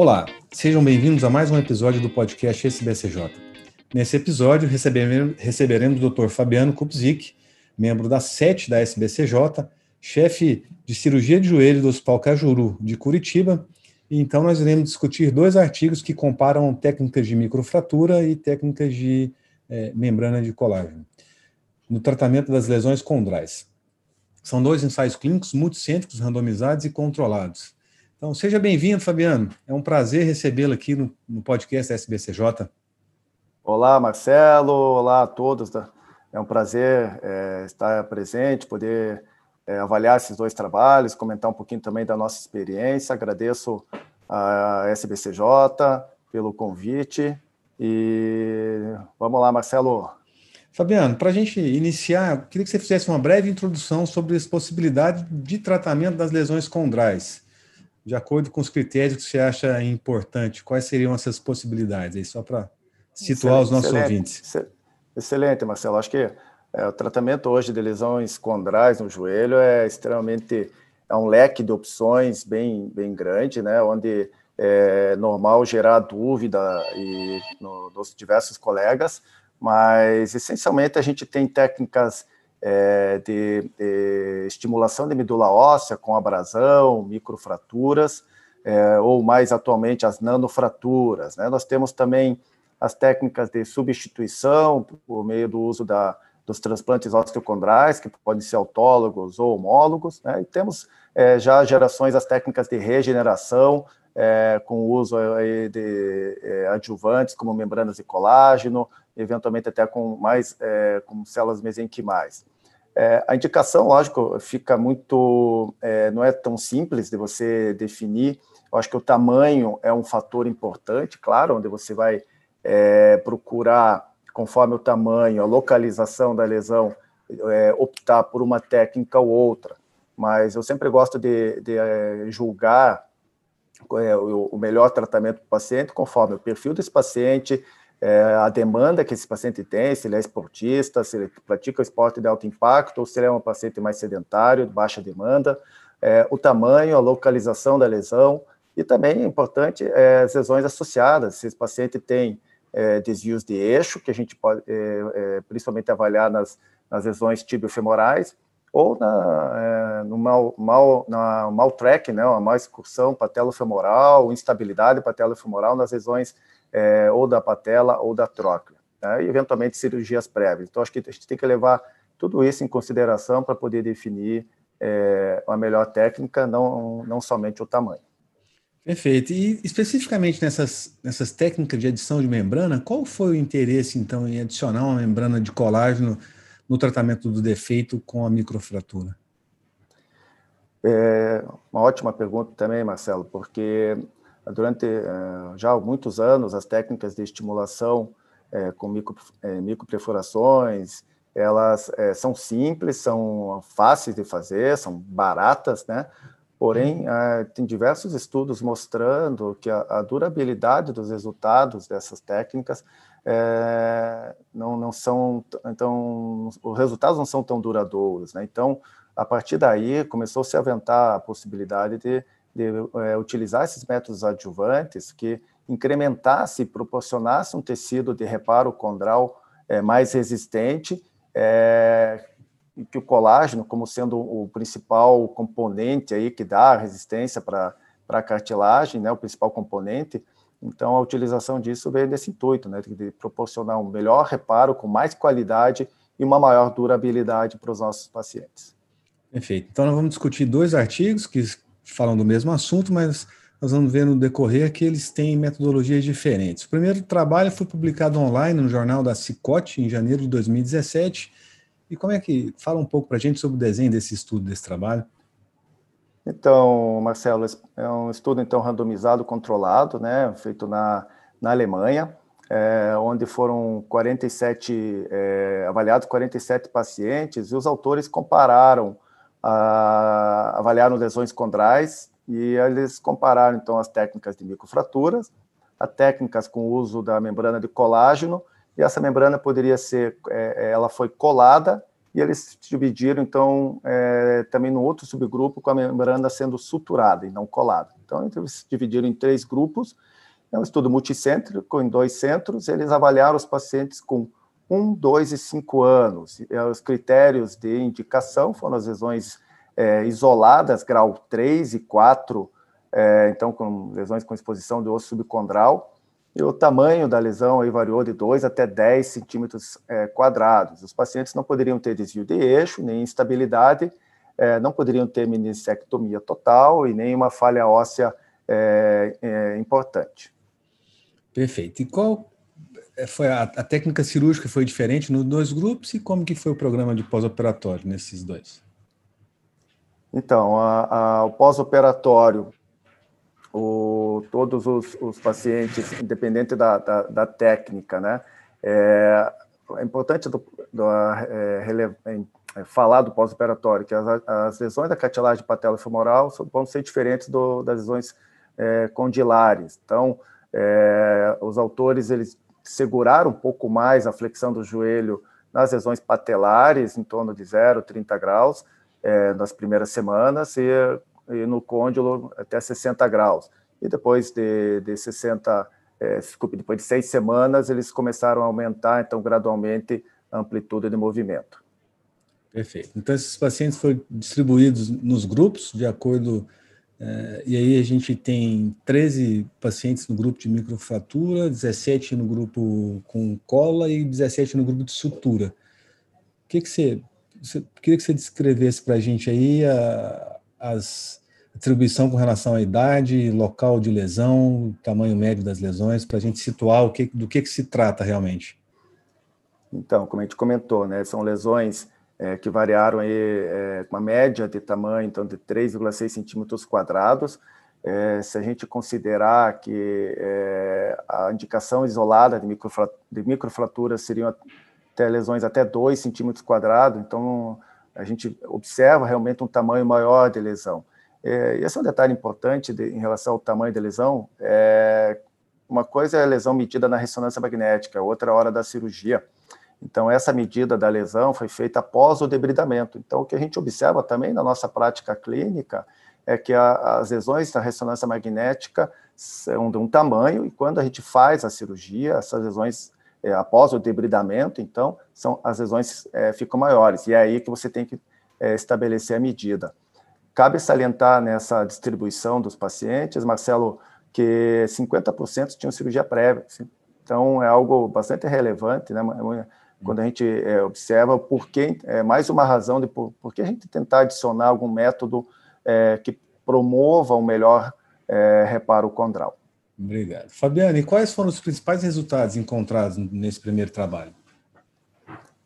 Olá, sejam bem-vindos a mais um episódio do podcast SBCJ. Nesse episódio, receberemos, o Dr. Fabiano Kupzik, membro da SET da SBCJ, chefe de cirurgia de joelho do Hospital Cajuru de Curitiba. E então, nós iremos discutir dois artigos que comparam técnicas de microfratura e técnicas de é, membrana de colágeno no tratamento das lesões condrais. São dois ensaios clínicos multicêntricos, randomizados e controlados. Então, seja bem-vindo, Fabiano. É um prazer recebê-lo aqui no, no podcast SBCJ. Olá, Marcelo. Olá a todos. É um prazer é, estar presente, poder é, avaliar esses dois trabalhos, comentar um pouquinho também da nossa experiência. Agradeço a SBCJ pelo convite. E vamos lá, Marcelo. Fabiano, para a gente iniciar, queria que você fizesse uma breve introdução sobre as possibilidades de tratamento das lesões condrais de acordo com os critérios que você acha importante, quais seriam essas possibilidades aí, só para situar excelente, os nossos excelente, ouvintes? Excelente, Marcelo. Acho que é, o tratamento hoje de lesões condrais no joelho é extremamente é um leque de opções bem bem grande, né? Onde é normal gerar dúvida e no, nos diversos colegas, mas essencialmente a gente tem técnicas é, de, de, estimulação de medula óssea com abrasão, microfraturas, é, ou mais atualmente as nanofraturas. Né? Nós temos também as técnicas de substituição por meio do uso da, dos transplantes osteocondrais, que podem ser autólogos ou homólogos, né? e temos é, já gerações as técnicas de regeneração, é, com o uso de é, adjuvantes como membranas de colágeno, eventualmente até com mais é, com células mesenquimais. É, a indicação, lógico, fica muito, é, não é tão simples de você definir. Eu acho que o tamanho é um fator importante, claro, onde você vai é, procurar, conforme o tamanho, a localização da lesão, é, optar por uma técnica ou outra. Mas eu sempre gosto de, de é, julgar o melhor tratamento para o paciente conforme o perfil desse paciente, é, a demanda que esse paciente tem, se ele é esportista, se ele pratica esporte de alto impacto, ou se ele é um paciente mais sedentário, de baixa demanda, é, o tamanho, a localização da lesão, e também é importante é, as lesões associadas, se esse paciente tem é, desvios de eixo, que a gente pode é, é, principalmente avaliar nas, nas lesões tibiofemorais, ou na, no mal, mal, na mal track, né, uma mal excursão patelofemoral, instabilidade patelofemoral nas lesões é, ou da patela ou da tróclea, né? e eventualmente cirurgias prévias. Então, acho que a gente tem que levar tudo isso em consideração para poder definir é, uma melhor técnica, não, não somente o tamanho. Perfeito. E especificamente nessas, nessas técnicas de adição de membrana, qual foi o interesse, então, em adicionar uma membrana de colágeno no tratamento do defeito com a microfratura? É uma ótima pergunta também, Marcelo, porque durante eh, já muitos anos, as técnicas de estimulação eh, com micro, eh, microperfurações, elas são simples, são fáceis de fazer, são baratas, né? Porém, tem diversos estudos mostrando que a, durabilidade dos resultados dessas técnicas é, não, não são, então, os resultados não são tão duradouros, né? Então, a partir daí, começou -se a aventar a possibilidade de de é, utilizar esses métodos adjuvantes que incrementasse, proporcionasse um tecido de reparo condral é, mais resistente, é, e que o colágeno, como sendo o principal componente aí que dá resistência para a cartilagem, né, o principal componente, então a utilização disso veio nesse intuito, né, de proporcionar um melhor reparo com mais qualidade e uma maior durabilidade para os nossos pacientes. Perfeito. Então nós vamos discutir dois artigos que falam do mesmo assunto, mas nós vamos ver no decorrer que eles têm metodologias diferentes. O primeiro trabalho foi publicado online no jornal da Cicote, em janeiro de 2017. E como é que. Fala um pouco para a gente sobre o desenho desse estudo, desse trabalho. Então, Marcelo, é um estudo então randomizado, controlado, né, feito na, na Alemanha, é, onde foram 47, é, avaliados 47 pacientes, e os autores compararam a, avaliaram lesões condrais e eles compararam então as técnicas de microfraturas, as técnicas com o uso da membrana de colágeno e essa membrana poderia ser, é, é, ela foi colada e eles dividiram então é, também no outro subgrupo com a membrana sendo suturada e não colada. Então, eles dividiram em três grupos, é um estudo multicêntrico em dois centros, eles avaliaram os pacientes com 1, 2 e 5 anos. E os critérios de indicação foram as lesões é, isoladas, grau 3 e 4, é, então com lesões com exposição do osso subcondral, e o tamanho da lesão aí variou de 2 até 10 centímetros é, quadrados. Os pacientes não poderiam ter desvio de eixo, nem instabilidade, não poderiam ter meniscectomia total e nem uma falha óssea importante. Perfeito. E qual foi a, a, técnica cirúrgica foi diferente nos dois grupos e como que foi o programa de pós-operatório nesses dois? Então, a, a, o pós-operatório todos os, os, pacientes, independente da, da, da técnica, né? É, é importante do, do, é, é, falar do pós-operatório, que as, as, lesões da cartilagem patelofemoral vão ser diferentes do, das lesões é, condilares. Então, é, os autores eles seguraram um pouco mais a flexão do joelho nas lesões patelares, em torno de 0, 30 graus, é, nas primeiras semanas, e e no côndilo até 60 graus. E depois de, de 60, é, desculpe, depois de seis semanas, eles começaram a aumentar, então, gradualmente, a amplitude de movimento. Perfeito. Então, esses pacientes foram distribuídos nos grupos, de acordo. É, e aí a gente tem 13 pacientes no grupo de microfratura, 17 no grupo com cola e 17 no grupo de sutura. O que, que você, você queria que você descrevesse para a gente aí a, as atribuição com relação à idade, local de lesão, tamanho médio das lesões, para a gente situar o que, do que, que se trata realmente. Então, como a gente comentou, né, são lesões é, que variaram aí, é, uma média de tamanho então, de 3,6 centímetros quadrados. É, se a gente considerar que é, a indicação isolada de, microfratura, de microfraturas seriam até lesões até 2 centímetros quadrados, então a gente observa realmente um tamanho maior de lesão. É, esse é um detalhe importante de, em relação ao tamanho da lesão. É, uma coisa é a lesão medida na ressonância magnética, outra hora da cirurgia. Então, essa medida da lesão foi feita após o debridamento. Então, o que a gente observa também na nossa prática clínica é que a, as lesões da ressonância magnética são de um tamanho, e quando a gente faz a cirurgia, essas lesões, é, após o debridamento, então, são, as lesões é, ficam maiores. E é aí que você tem que é, estabelecer a medida. Cabe salientar nessa distribuição dos pacientes, Marcelo, que 50% tinham cirurgia prévia. Então, é algo bastante relevante, né? Quando a gente é, observa por que, é mais uma razão de por, por que a gente tentar adicionar algum método é, que promova um melhor é, reparo condral. Obrigado. Fabiane, quais foram os principais resultados encontrados nesse primeiro trabalho?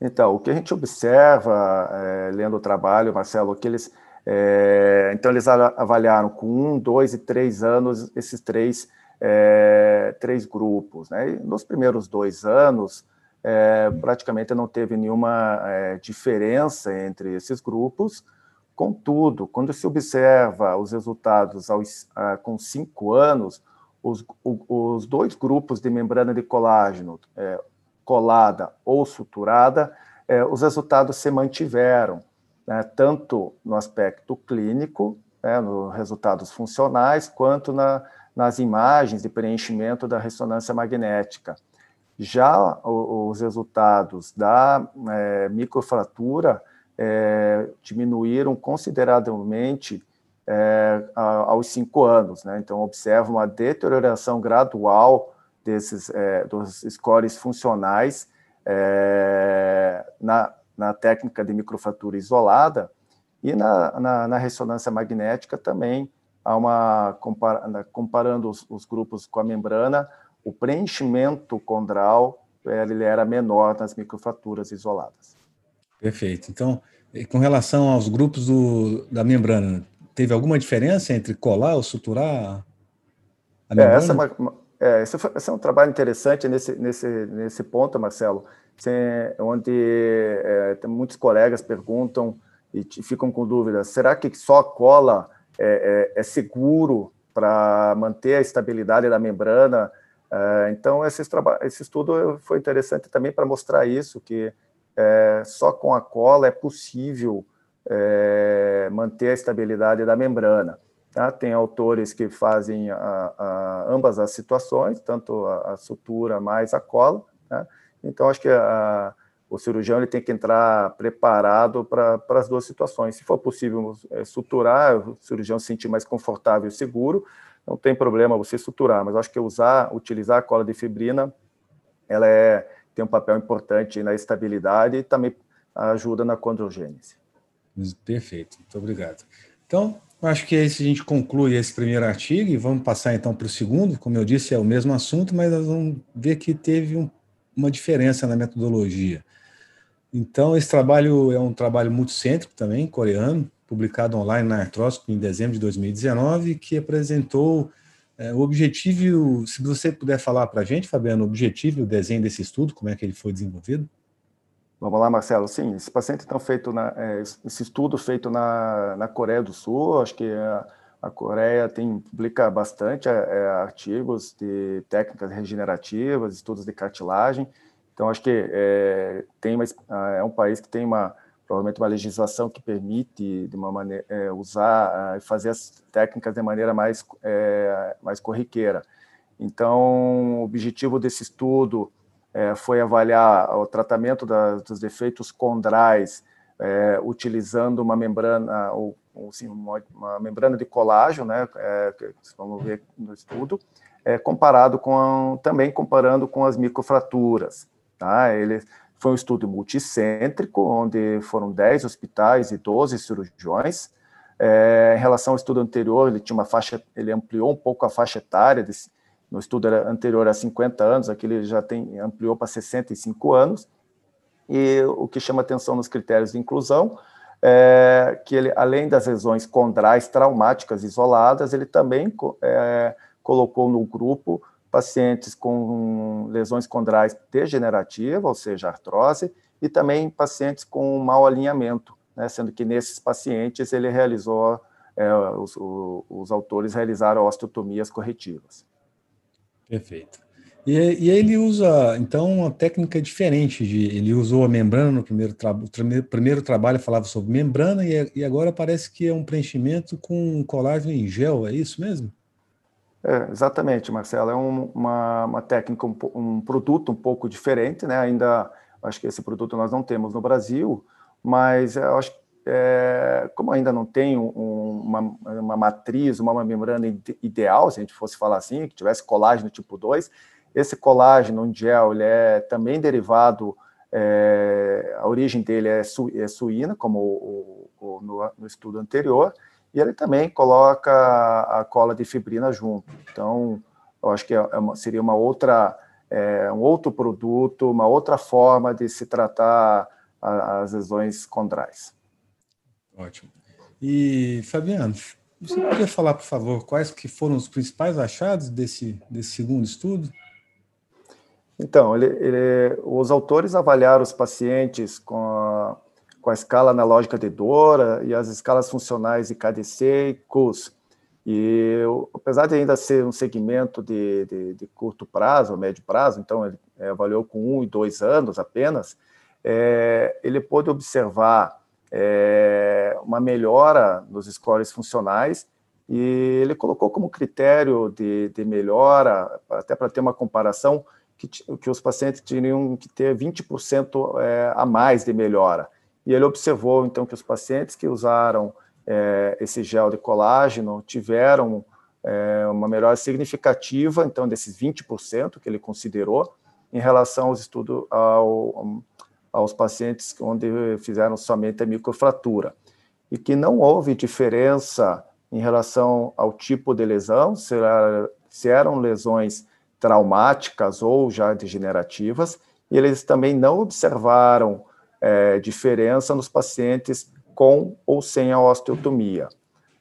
Então, o que a gente observa, é, lendo o trabalho, Marcelo, que eles é, então, eles avaliaram com um, dois e três anos esses três, é, três grupos. Né? E nos primeiros dois anos, é, praticamente não teve nenhuma é, diferença entre esses grupos. Contudo, quando se observa os resultados aos, a, com cinco anos, os, o, os, dois grupos de membrana de colágeno, é, colada ou suturada, é, os resultados se mantiveram né, tanto no aspecto clínico, né, nos resultados funcionais, quanto na, nas imagens de preenchimento da ressonância magnética. Já os resultados da é, microfratura é, diminuíram consideravelmente é, aos cinco anos, né? Então, observa uma deterioração gradual desses é, dos scores funcionais é, na, na técnica de microfatura isolada e na, na, na ressonância magnética também há uma comparando os, os, grupos com a membrana, o preenchimento condral ele era menor nas microfaturas isoladas. Perfeito. Então, com relação aos grupos do, da membrana, teve alguma diferença entre colar ou suturar a membrana? É, essa é, uma, é, esse, foi, esse é um trabalho interessante nesse, nesse, nesse ponto, Marcelo, onde é, muitos colegas perguntam e ficam com dúvidas: será que só cola é, é, é seguro para manter a estabilidade da membrana? É, então, esse, esse estudo foi interessante também para mostrar isso, que é, só com a cola é possível é, manter a estabilidade da membrana. Tá? Tem autores que fazem a, a, ambas as situações, tanto a, a sutura mais a cola. Tá? Então, acho que o cirurgião ele tem que entrar preparado para as duas situações. Se for possível é, suturar, o cirurgião se sentir mais confortável e seguro, não tem problema você suturar, mas acho que usar, utilizar a cola de fibrina, ela é, tem um papel importante na estabilidade e também ajuda na condrogênese. Perfeito, muito obrigado. Então, acho que esse a gente conclui esse primeiro artigo e vamos passar então para o segundo. Como eu disse, é o mesmo assunto, mas nós vamos ver que teve um, uma diferença na metodologia. Então, esse trabalho é um trabalho multicêntrico também, coreano, publicado online na Arthroscopy em dezembro de 2019, que apresentou é, o objetivo, se você puder falar para a gente, Fabiano, o objetivo e o desenho desse estudo, como é que ele foi desenvolvido? Vamos lá, Marcelo. Sim, esse paciente então feito na, é, esse estudo feito na, na Coreia do Sul, acho que a, a Coreia tem publica bastante é, é, artigos de técnicas regenerativas, estudos de cartilagem. Então acho que é, tem uma, é um país que tem uma provavelmente uma legislação que permite de uma maneira é, usar e fazer as técnicas de maneira mais é, mais corriqueira. Então o objetivo desse estudo é, foi avaliar o tratamento da, dos defeitos condrais é, utilizando uma membrana, ou, uma, uma, membrana de colágeno, né, é, vamos ver no estudo, é, comparado com também comparando com as microfraturas. Tá? Foi um estudo multicêntrico, onde foram 10 hospitais e 12 cirurgiões. É, em relação ao estudo anterior, ele tinha uma faixa, ele ampliou um pouco a faixa etária desse, no estudo anterior a 50 anos, aqui ele já tem, ampliou para 65 anos, e o que chama atenção nos critérios de inclusão é que ele, além das lesões condrais traumáticas isoladas, ele também é, colocou no grupo pacientes com lesões condrais degenerativas, ou seja, artrose, e também pacientes com mau alinhamento, né, sendo que nesses pacientes ele realizou, é, os, os autores realizaram osteotomias corretivas. Perfeito. E, e ele usa, então, uma técnica diferente. De, ele usou a membrana no primeiro, trabalho. o primeiro trabalho, falava sobre membrana, e, e agora parece que é um preenchimento com colágeno em gel, é isso mesmo? É, exatamente, Marcelo. É um, uma, uma técnica, um, um, produto um pouco diferente, né? Ainda acho que esse produto nós não temos no Brasil, mas eu acho que é, como ainda não tem um, uma, uma, matriz, uma membrana ideal, se a gente fosse falar assim, que tivesse colágeno tipo 2, esse colágeno em gel ele é também derivado, é, a origem dele é, su, é suína, como o, o, no, no, estudo anterior, e ele também coloca a cola de fibrina junto. Então, eu acho que é, é uma, seria uma outra, é, um outro produto, uma outra forma de se tratar a, as lesões condrais. Ótimo. E, Fabiano, você poderia falar, por favor, quais que foram os principais achados desse, desse segundo estudo? Então, ele, ele, os autores avaliaram os pacientes com com a escala analógica de Dora e as escalas funcionais de KDC e CUS. E apesar de ainda ser um segmento de, de, de curto prazo, médio prazo, então ele é, avaliou com um e dois anos apenas, é, ele pôde observar é, uma melhora nos scores funcionais e ele colocou como critério de, de melhora, até para ter uma comparação, que, que os pacientes teriam que ter 20% é, a mais de melhora. E ele observou, então, que os pacientes que usaram é, esse gel de colágeno tiveram é, uma melhora significativa, então, desses 20% que ele considerou, em relação aos estudos ao, aos pacientes onde fizeram somente a microfratura, e que não houve diferença em relação ao tipo de lesão, se, era, se eram lesões traumáticas ou já degenerativas, e eles também não observaram é, diferença nos pacientes com ou sem a osteotomia.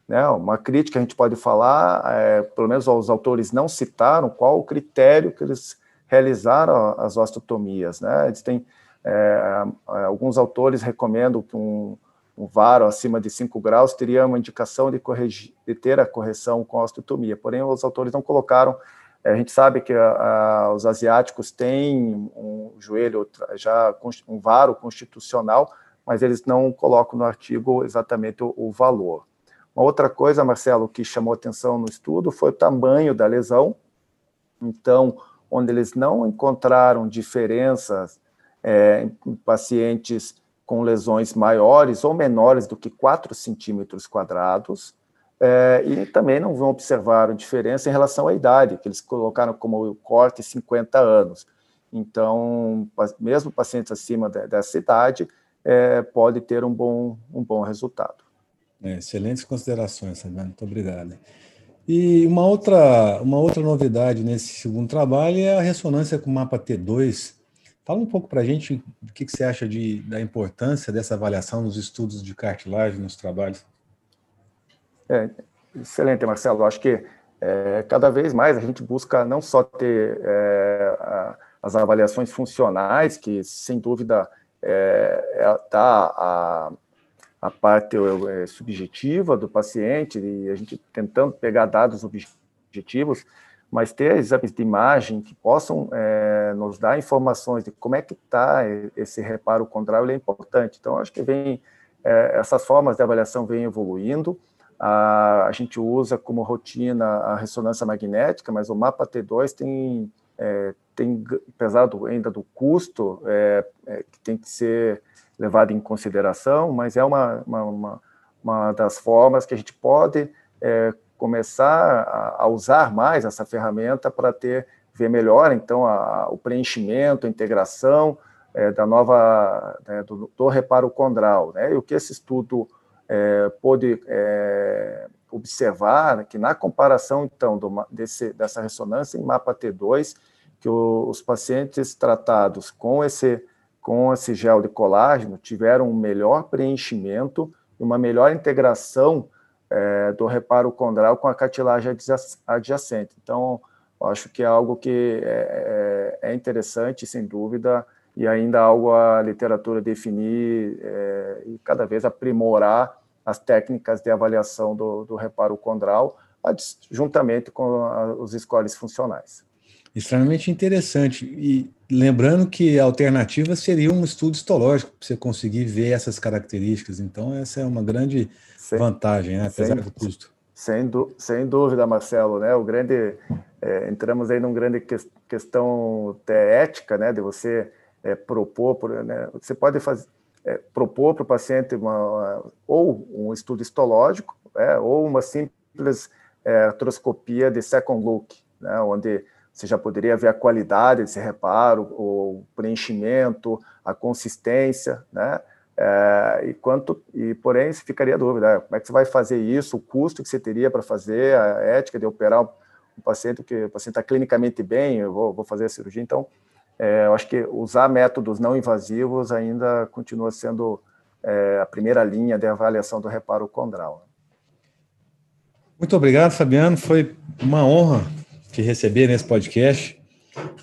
Né? Uma crítica a gente pode falar, é, pelo menos os autores não citaram qual o critério que eles realizaram as osteotomias. Né? Eles têm é, é, alguns autores recomendam que um, um varo acima de 5 graus teria uma indicação de, corrigir, de ter a correção com a osteotomia, porém os autores não colocaram. É, a gente sabe que a, a, os asiáticos têm um joelho já um varo constitucional, mas eles não colocam no artigo exatamente o, o valor. Uma outra coisa, Marcelo, que chamou atenção no estudo foi o tamanho da lesão. Então, onde eles não encontraram diferenças é, em pacientes com lesões maiores ou menores do que 4 centímetros quadrados, é, e também não vão observar diferença em relação à idade, que eles colocaram como corte 50 anos. Então, mesmo pacientes acima dessa idade, é, pode ter um bom, um bom resultado. É, excelentes considerações, Fabiano. Muito obrigado. E uma outra, uma outra novidade nesse segundo trabalho é a ressonância com mapa T2. Fala um pouco para a gente o que, que você acha de, da importância dessa avaliação nos estudos de cartilagem, nos trabalhos. É, excelente, Marcelo. Acho que é, cada vez mais a gente busca não só ter é, a, as avaliações funcionais, que sem dúvida está é, é a, a parte é, subjetiva do paciente e a gente tentando pegar dados objetivos, mas ter exames de imagem que possam é, nos dar informações de como é que está esse reparo condral é importante. Então, acho que vem é, essas formas de avaliação vêm evoluindo. A, a, gente usa como rotina a ressonância magnética, mas o mapa T2 tem é, tem pesado ainda do custo é, é, que tem que ser levado em consideração, mas é uma, uma, uma das formas que a gente pode é, começar a, a, usar mais essa ferramenta para ter ver melhor então a, o preenchimento, a integração é, da nova né, do, do, reparo condral, né? E o que esse estudo é, pôde é, observar que na comparação então do, desse, dessa ressonância em mapa T2 que o, os pacientes tratados com esse, com esse gel de colágeno tiveram um melhor preenchimento e uma melhor integração é, do reparo condral com a cartilagem adjacente. Então, acho que é algo que é, é, é interessante, sem dúvida, e ainda algo a literatura definir é, e cada vez aprimorar as técnicas de avaliação do, do reparo condral, juntamente com a, os scores funcionais extremamente interessante. E lembrando que a alternativa seria um estudo histológico, para você conseguir ver essas características. Então, essa é uma grande sem, vantagem, né? apesar sem, do custo. Sem, sem dúvida, Marcelo. Né? O grande, é, entramos aí numa grande que, questão ética, né? de você é, propor, por, né? você pode fazer, é, propor para o paciente uma, ou um estudo histológico, é, ou uma simples é, artroscopia de second look, né? onde você já poderia ver a qualidade desse reparo, o preenchimento, a consistência, né? É, e quanto e porém se ficaria a dúvida, né? como é que você vai fazer isso, o custo que você teria para fazer, a ética de operar um paciente que o paciente está clinicamente bem, eu vou, vou, fazer a cirurgia, então é, eu acho que usar métodos não invasivos ainda continua sendo é, a primeira linha de avaliação do reparo condral. Muito obrigado, Fabiano. Foi uma honra te receber nesse podcast.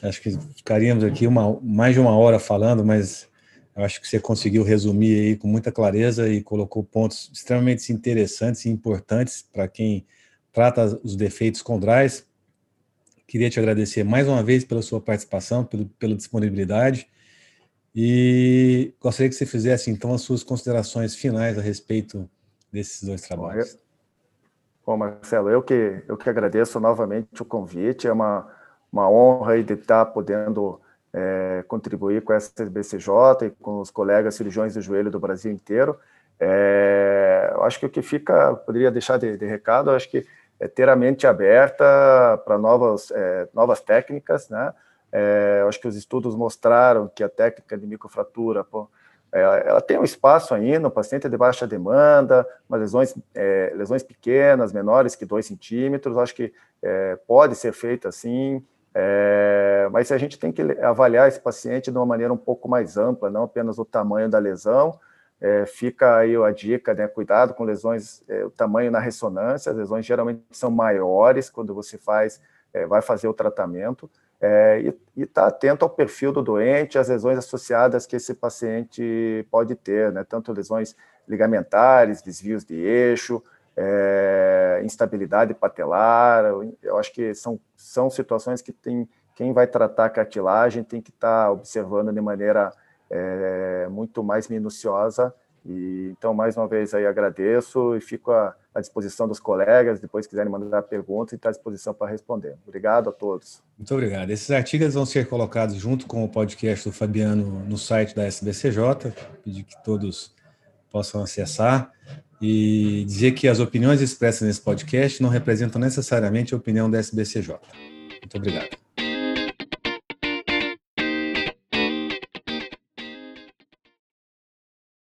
Acho que ficaríamos aqui uma, mais de uma hora falando, mas acho que você conseguiu resumir aí com muita clareza e colocou pontos extremamente interessantes e importantes para quem trata os defeitos condrais. Queria te agradecer mais uma vez pela sua participação, pelo, pela disponibilidade e gostaria que você fizesse então as suas considerações finais a respeito desses dois trabalhos. Bom, Marcelo, eu que, eu que agradeço novamente o convite, é uma, uma honra de estar podendo é, contribuir com essa BCJ e com os colegas cirurgiões do joelho do Brasil inteiro. É, eu acho que o que fica, poderia deixar de, de recado, acho que é ter a mente aberta para novas, é, novas técnicas, né? É, acho que os estudos mostraram que a técnica de microfratura, pô, é, ela tem um espaço ainda, o paciente é de baixa demanda, mas lesões, é, lesões pequenas, menores que 2 centímetros, acho que é, pode ser feito assim, mas a gente tem que avaliar esse paciente de uma maneira um pouco mais ampla, não apenas o tamanho da lesão, é, fica aí a dica, né, cuidado com lesões, é, o tamanho na ressonância, as lesões geralmente são maiores quando você faz, vai fazer o tratamento, é, e estar tá atento ao perfil do doente, às lesões associadas que esse paciente pode ter, né? tanto lesões ligamentares, desvios de eixo, é, instabilidade patelar. Eu acho que são, são situações que tem, quem vai tratar a cartilagem tem que estar tá observando de maneira é, muito mais minuciosa. E, então, mais uma vez, aí agradeço e fico à, à disposição dos colegas, depois quiserem mandar perguntas, e à disposição para responder. Obrigado a todos. Muito obrigado. Esses artigos vão ser colocados junto com o podcast do Fabiano no site da SBCJ, pedir que todos possam acessar e dizer que as opiniões expressas nesse podcast não representam necessariamente a opinião da SBCJ. Muito obrigado.